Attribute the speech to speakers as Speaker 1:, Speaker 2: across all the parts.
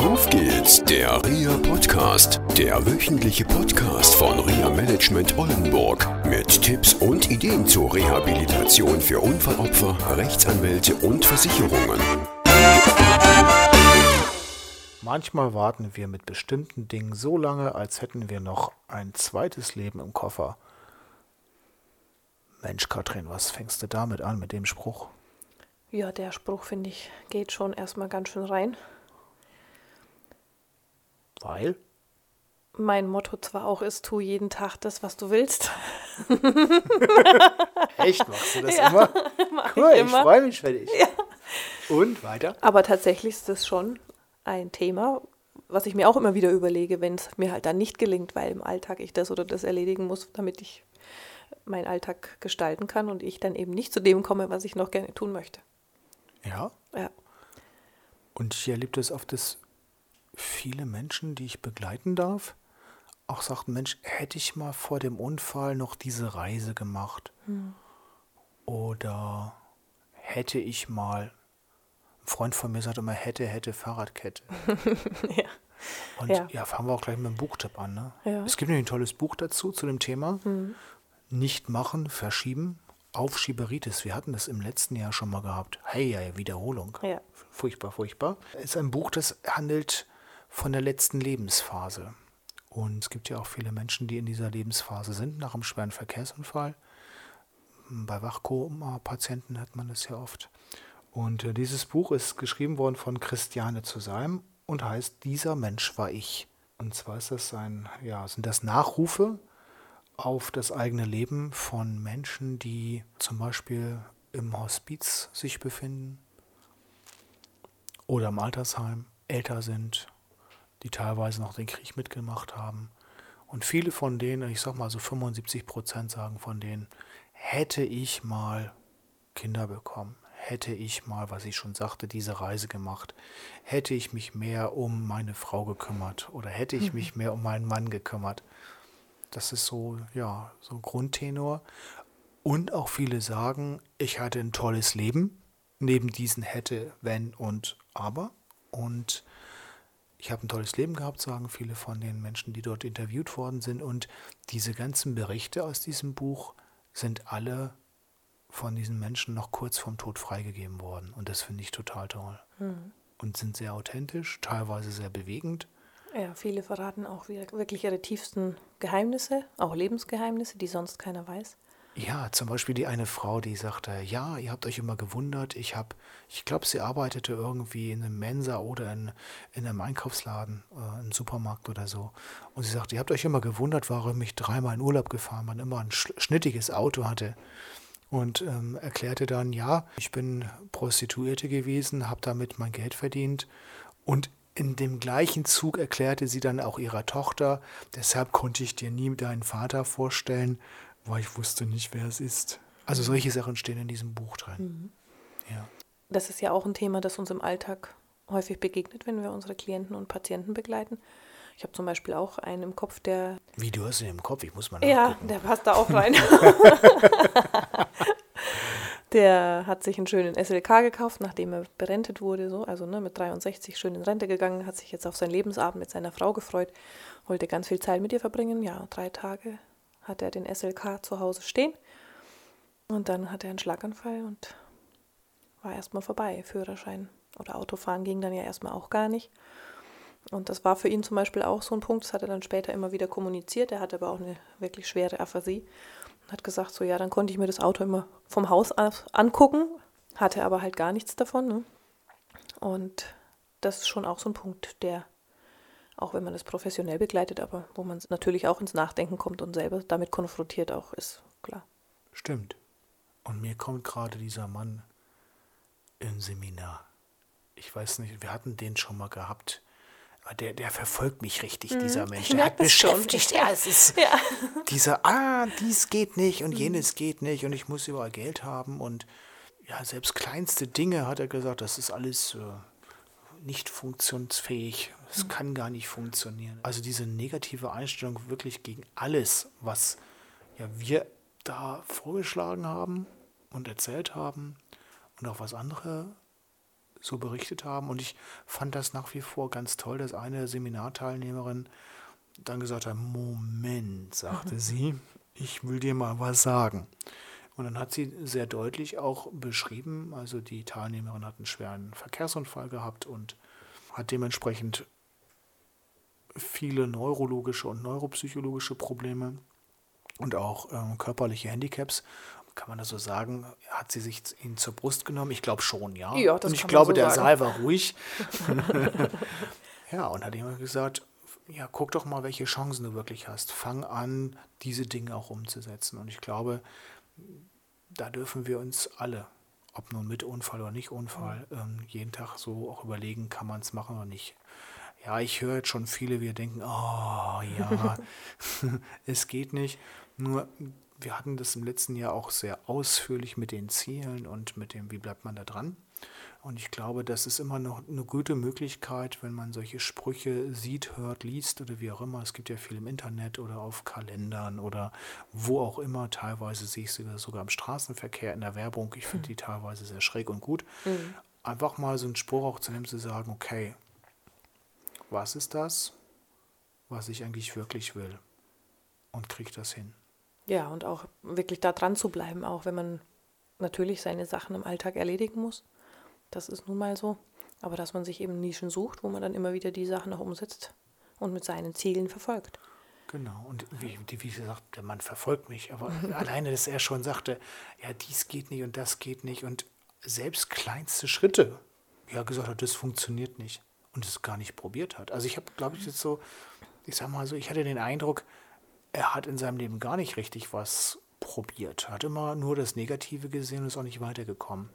Speaker 1: Auf geht's, der RIA Podcast, der wöchentliche Podcast von RIA Management Oldenburg mit Tipps und Ideen zur Rehabilitation für Unfallopfer, Rechtsanwälte und Versicherungen.
Speaker 2: Manchmal warten wir mit bestimmten Dingen so lange, als hätten wir noch ein zweites Leben im Koffer. Mensch, Katrin, was fängst du damit an mit dem Spruch?
Speaker 3: Ja, der Spruch, finde ich, geht schon erstmal ganz schön rein.
Speaker 2: Weil?
Speaker 3: Mein Motto zwar auch ist, tu jeden Tag das, was du willst.
Speaker 2: Echt, machst du das
Speaker 3: Ja,
Speaker 2: immer? Cool,
Speaker 3: ich
Speaker 2: ich freue mich für dich.
Speaker 3: Ja.
Speaker 2: Und weiter?
Speaker 3: Aber tatsächlich ist das schon ein Thema, was ich mir auch immer wieder überlege, wenn es mir halt dann nicht gelingt, weil im Alltag ich das oder das erledigen muss, damit ich meinen Alltag gestalten kann und ich dann eben nicht zu dem komme, was ich noch gerne tun möchte.
Speaker 2: Ja.
Speaker 3: Ja.
Speaker 2: Und ich erlebe das oft, dass viele Menschen, die ich begleiten darf, auch sagten, Mensch, hätte ich mal vor dem Unfall noch diese Reise gemacht? Oder hätte ich mal, ein Freund von mir sagt immer, hätte, hätte Fahrradkette.
Speaker 3: ja.
Speaker 2: Und
Speaker 3: Ja.
Speaker 2: ja, fangen wir auch gleich mit dem Buchtipp an. Ne?
Speaker 3: Ja.
Speaker 2: Es gibt nämlich ein tolles Buch dazu, zu dem Thema. Nicht machen, verschieben, Aufschieberitis. Wir hatten das im letzten Jahr schon mal gehabt. Hey, ja, Wiederholung.
Speaker 3: Ja.
Speaker 2: Furchtbar, furchtbar. Es ist ein Buch, das handelt von der letzten Lebensphase. Und es gibt ja auch viele Menschen, die in dieser Lebensphase sind, nach einem schweren Verkehrsunfall. Bei Wachkoma-Patienten hat man das ja oft. Und äh, dieses Buch ist geschrieben worden von Christiane zu Salm und heißt Dieser Mensch war ich. Und zwar ist das ein, ja, sind das Nachrufe auf das eigene Leben von Menschen, die zum Beispiel im Hospiz sich befinden oder im Altersheim, älter sind, die teilweise noch den Krieg mitgemacht haben. Und viele von denen, ich sag mal so 75 Prozent sagen von denen, hätte ich mal Kinder bekommen, hätte ich mal, was ich schon sagte, diese Reise gemacht, hätte ich mich mehr um meine Frau gekümmert oder hätte ich mich mehr um meinen Mann gekümmert. Das ist so, ja, so ein Grundtenor. Und auch viele sagen, ich hatte ein tolles Leben, neben diesen hätte, wenn und aber. Und ich habe ein tolles Leben gehabt, sagen viele von den Menschen, die dort interviewt worden sind. Und diese ganzen Berichte aus diesem Buch sind alle von diesen Menschen noch kurz vorm Tod freigegeben worden. Und das finde ich total toll. Und sind sehr authentisch, teilweise sehr bewegend.
Speaker 3: Ja, viele verraten auch wirklich ihre tiefsten Geheimnisse, auch Lebensgeheimnisse, die sonst keiner weiß.
Speaker 2: Ja, zum Beispiel die eine Frau, die sagte, ja, ihr habt euch immer gewundert, ich habe, ich glaube, sie arbeitete irgendwie in einem Mensa oder in, in einem Einkaufsladen, äh, im Supermarkt oder so. Und sie sagte, ihr habt euch immer gewundert, warum ich dreimal in Urlaub gefahren bin, immer ein sch- schnittiges Auto hatte. Und ähm, erklärte dann, ja, ich bin Prostituierte gewesen, habe damit mein Geld verdient. Und in dem gleichen Zug erklärte sie dann auch ihrer Tochter, deshalb konnte ich dir nie deinen Vater vorstellen, weil ich wusste nicht, wer es ist. Also solche Sachen stehen in diesem Buch drin. Ja.
Speaker 3: Das ist ja auch ein Thema, das uns im Alltag häufig begegnet, wenn wir unsere Klienten und Patienten begleiten. Ich habe zum Beispiel auch einen im Kopf, der
Speaker 2: Wie du hast ihn im Kopf, ich muss mal
Speaker 3: Ja,
Speaker 2: nachgucken.
Speaker 3: der passt da auch rein. der hat sich einen schönen SLK gekauft, nachdem er berentet wurde, so, also ne, mit 63 schön in Rente gegangen, hat sich jetzt auf seinen Lebensabend mit seiner Frau gefreut, wollte ganz viel Zeit mit ihr verbringen. Ja, drei Tage hat er den SLK zu Hause stehen und dann hat er einen Schlaganfall und war erstmal vorbei. Führerschein oder Autofahren ging dann ja erstmal auch gar nicht. Und das war für ihn zum Beispiel auch so ein Punkt, das hat er dann später immer wieder kommuniziert. Er hatte aber auch eine wirklich schwere Aphasie und hat gesagt, so ja, dann konnte ich mir das Auto immer vom Haus aus angucken, hatte aber halt gar nichts davon. Ne? Und das ist schon auch so ein Punkt, der, auch wenn man das professionell begleitet, aber wo man natürlich auch ins Nachdenken kommt und selber damit konfrontiert auch ist, klar.
Speaker 2: Stimmt. Und mir kommt gerade dieser Mann im Seminar. Ich weiß nicht, wir hatten den schon mal gehabt. Aber der, der verfolgt mich richtig, dieser Mensch.
Speaker 3: Mhm. ich
Speaker 2: Der hat beschäftigt. Ja, es ist
Speaker 3: Ja.
Speaker 2: dieser, ah, dies geht nicht und jenes geht nicht und ich muss überall Geld haben und ja, selbst kleinste Dinge hat er gesagt, das ist alles äh, nicht funktionsfähig. Es kann gar nicht funktionieren. Also diese negative Einstellung wirklich gegen alles, was ja wir da vorgeschlagen haben und erzählt haben und auch was andere so berichtet haben. Und ich fand das nach wie vor ganz toll, dass eine Seminarteilnehmerin dann gesagt hat, Moment, sagte sie, ich will dir mal was sagen. Und dann hat sie sehr deutlich auch beschrieben, also die Teilnehmerin hat einen schweren Verkehrsunfall gehabt und hat dementsprechend viele neurologische und neuropsychologische Probleme und auch äh, körperliche Handicaps. Kann man das so sagen? Hat sie sich ihn zur Brust genommen? Ich glaube schon, ja.
Speaker 3: Ja,
Speaker 2: und ich glaube,
Speaker 3: so
Speaker 2: der
Speaker 3: sagen.
Speaker 2: Saal war ruhig. ja, und hat jemand gesagt, ja, guck doch mal, welche Chancen du wirklich hast. Fang an, diese Dinge auch umzusetzen. Und ich glaube, da dürfen wir uns alle, ob nun mit Unfall oder nicht Unfall, ähm, jeden Tag so auch überlegen, kann man es machen oder nicht. Ja, ich höre jetzt schon viele, wir denken, oh ja, es geht nicht. Nur wir hatten das im letzten Jahr auch sehr ausführlich mit den Zielen und mit dem, wie bleibt man da dran. Und ich glaube, das ist immer noch eine gute Möglichkeit, wenn man solche Sprüche sieht, hört, liest oder wie auch immer. Es gibt ja viel im Internet oder auf Kalendern oder wo auch immer. Teilweise sehe ich sie sogar im Straßenverkehr, in der Werbung. Ich finde die teilweise sehr schräg und gut. Einfach mal so einen Spruch auch zu nehmen, zu sagen, okay, was ist das, was ich eigentlich wirklich will? Und kriege das hin.
Speaker 3: Ja, und auch wirklich da dran zu bleiben, auch wenn man natürlich seine Sachen im Alltag erledigen muss. Das ist nun mal so. Aber dass man sich eben Nischen sucht, wo man dann immer wieder die Sachen auch umsetzt und mit seinen Zielen verfolgt.
Speaker 2: Genau, und wie, wie gesagt, der Mann verfolgt mich, aber alleine, dass er schon sagte, ja, dies geht nicht und das geht nicht und selbst kleinste Schritte, ja, gesagt hat, das funktioniert nicht und es gar nicht probiert hat. Also ich habe, glaube ich, jetzt so, ich sag mal so, ich hatte den Eindruck, er hat in seinem Leben gar nicht richtig was probiert, hat immer nur das Negative gesehen und ist auch nicht weitergekommen.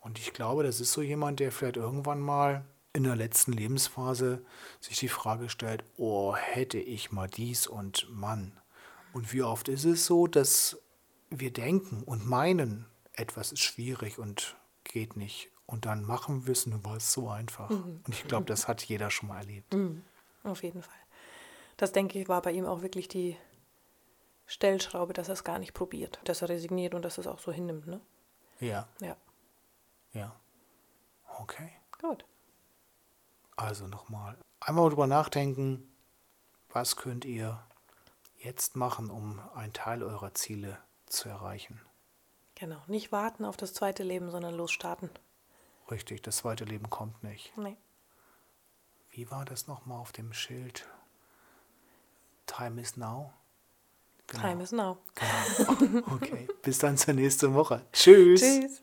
Speaker 2: Und ich glaube, das ist so jemand, der vielleicht irgendwann mal in der letzten Lebensphase sich die Frage stellt, oh, hätte ich mal dies und Mann. Und wie oft ist es so, dass wir denken und meinen, etwas ist schwierig und geht nicht. Und dann machen wir es, nur war es so einfach. Und ich glaube, das hat jeder schon mal erlebt.
Speaker 3: Auf jeden Fall. Das denke ich war bei ihm auch wirklich die Stellschraube, dass er es gar nicht probiert, dass er resigniert und dass er es auch so hinnimmt. Ne?
Speaker 2: Ja,
Speaker 3: Ja,
Speaker 2: ja. Okay.
Speaker 3: gut.
Speaker 2: Also nochmal. Einmal drüber nachdenken, was könnt ihr jetzt machen, um einen Teil eurer Ziele zu erreichen.
Speaker 3: Genau. Nicht warten auf das zweite Leben, sondern losstarten.
Speaker 2: Richtig, das zweite Leben kommt nicht.
Speaker 3: Nee.
Speaker 2: Wie war das nochmal auf dem Schild? Time is now? Genau.
Speaker 3: Time is now.
Speaker 2: Okay, bis dann zur nächsten Woche. Tschüss.
Speaker 3: Tschüss.